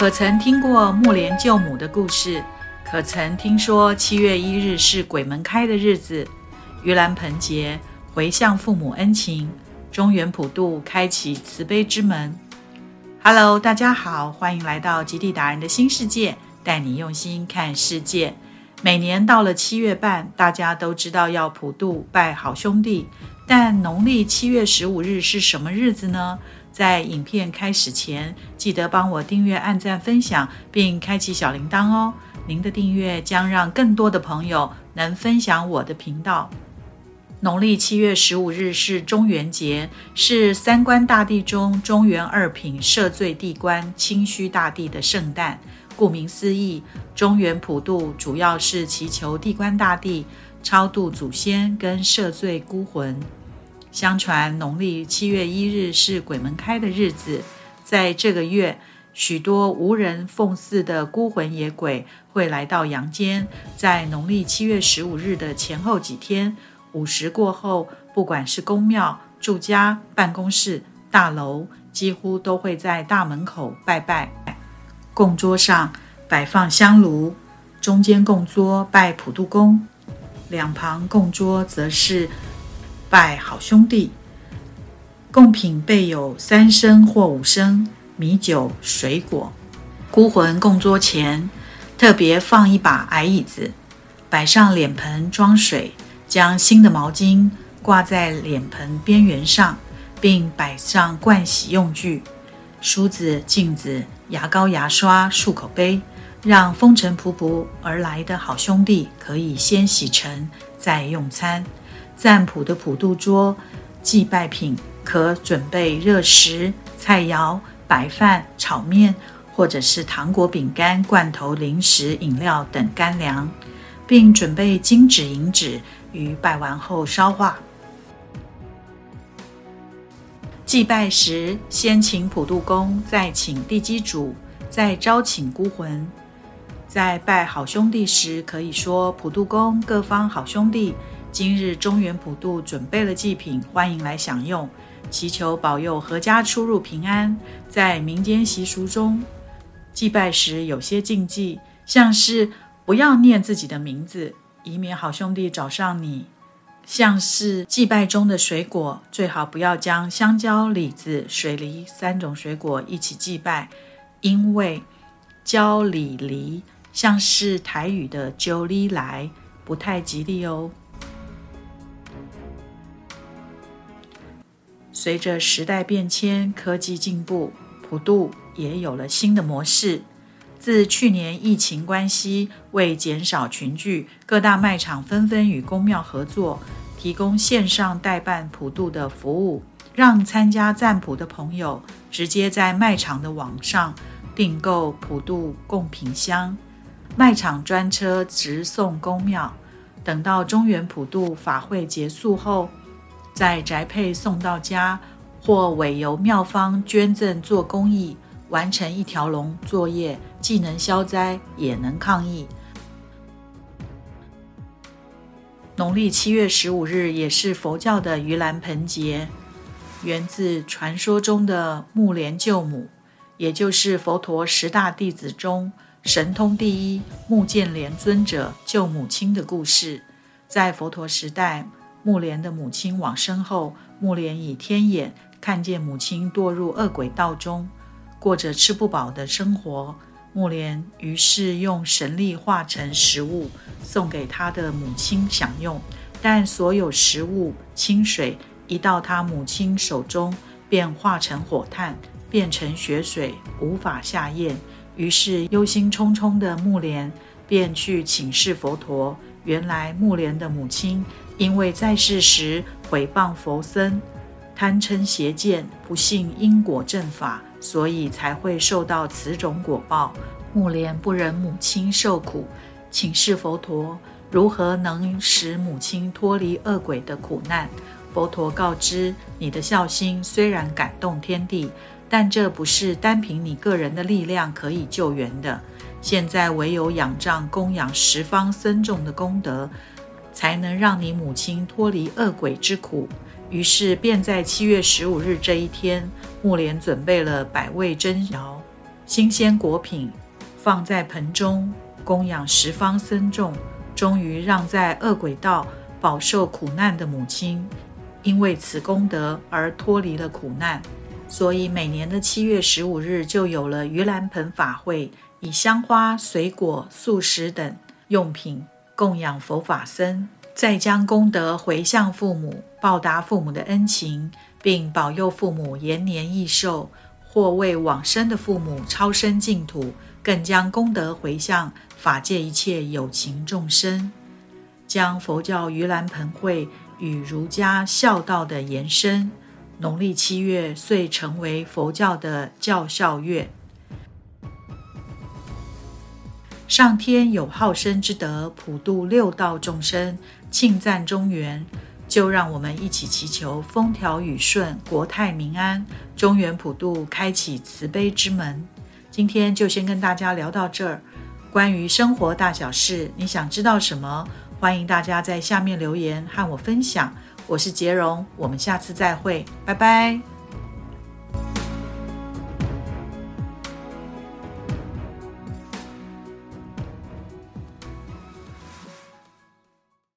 可曾听过木莲救母的故事？可曾听说七月一日是鬼门开的日子？盂兰盆节，回向父母恩情，中原普渡，开启慈悲之门。Hello，大家好，欢迎来到极地达人的新世界，带你用心看世界。每年到了七月半，大家都知道要普渡拜好兄弟，但农历七月十五日是什么日子呢？在影片开始前，记得帮我订阅、按赞、分享，并开启小铃铛哦。您的订阅将让更多的朋友能分享我的频道。农历七月十五日是中元节，是三官大帝中中元二品赦罪地官清虚大帝的圣诞。顾名思义，中原普渡主要是祈求地官大帝超度祖先跟赦罪孤魂。相传农历七月一日是鬼门开的日子，在这个月，许多无人奉祀的孤魂野鬼会来到阳间。在农历七月十五日的前后几天，午时过后，不管是公庙、住家、办公室、大楼，几乎都会在大门口拜拜。供桌上摆放香炉，中间供桌拜普渡公，两旁供桌则是拜好兄弟。贡品备有三升或五升米酒、水果。孤魂供桌前特别放一把矮椅子，摆上脸盆装水，将新的毛巾挂在脸盆边缘上，并摆上盥洗用具。梳子、镜子、牙膏、牙刷、漱口杯，让风尘仆仆而来的好兄弟可以先洗尘再用餐。赞普的普渡桌，祭拜品可准备热食、菜肴、白饭、炒面，或者是糖果、饼干、罐头、零食、饮料等干粮，并准备金纸、银纸，于拜完后烧化。祭拜时，先请普渡公，再请地基主，再招请孤魂。在拜好兄弟时，可以说：“普渡公，各方好兄弟，今日中原普渡准备了祭品，欢迎来享用，祈求保佑阖家出入平安。”在民间习俗中，祭拜时有些禁忌，像是不要念自己的名字，以免好兄弟找上你。像是祭拜中的水果，最好不要将香蕉、李子、水梨三种水果一起祭拜，因为蕉、李、梨像是台语的“九里来”，不太吉利哦。随着时代变迁，科技进步，普渡也有了新的模式。自去年疫情关系，为减少群聚，各大卖场纷纷与公庙合作。提供线上代办普渡的服务，让参加赞普的朋友直接在卖场的网上订购普渡贡品箱，卖场专车直送公庙，等到中原普渡法会结束后，在宅配送到家，或委由庙方捐赠做公益，完成一条龙作业，既能消灾，也能抗疫。农历七月十五日也是佛教的盂兰盆节，源自传说中的木莲救母，也就是佛陀十大弟子中神通第一木犍连尊者救母亲的故事。在佛陀时代，木莲的母亲往生后，木莲以天眼看见母亲堕入恶鬼道中，过着吃不饱的生活。木莲于是用神力化成食物送给他的母亲享用，但所有食物、清水一到他母亲手中，便化成火炭，变成血水，无法下咽。于是忧心忡忡的木莲便去请示佛陀。原来木莲的母亲因为在世时毁谤佛僧，贪嗔邪见，不信因果正法。所以才会受到此种果报。木莲不忍母亲受苦，请示佛陀如何能使母亲脱离恶鬼的苦难。佛陀告知：你的孝心虽然感动天地，但这不是单凭你个人的力量可以救援的。现在唯有仰仗供养十方僧众的功德，才能让你母亲脱离恶鬼之苦。于是便在七月十五日这一天，木莲准备了百味珍肴，新鲜果品放在盆中，供养十方僧众，终于让在恶鬼道饱受苦难的母亲，因为此功德而脱离了苦难。所以每年的七月十五日就有了盂兰盆法会，以香花、水果、素食等用品供养佛法僧，再将功德回向父母，报答父母的恩情，并保佑父母延年益寿，或为往生的父母超生净土，更将功德回向法界一切有情众生，将佛教盂兰盆会与儒家孝道的延伸。农历七月遂成为佛教的教孝月。上天有好生之德，普度六道众生，庆赞中原，就让我们一起祈求风调雨顺、国泰民安，中原普渡开启慈悲之门。今天就先跟大家聊到这儿。关于生活大小事，你想知道什么？欢迎大家在下面留言和我分享。我是杰荣，我们下次再会，拜拜。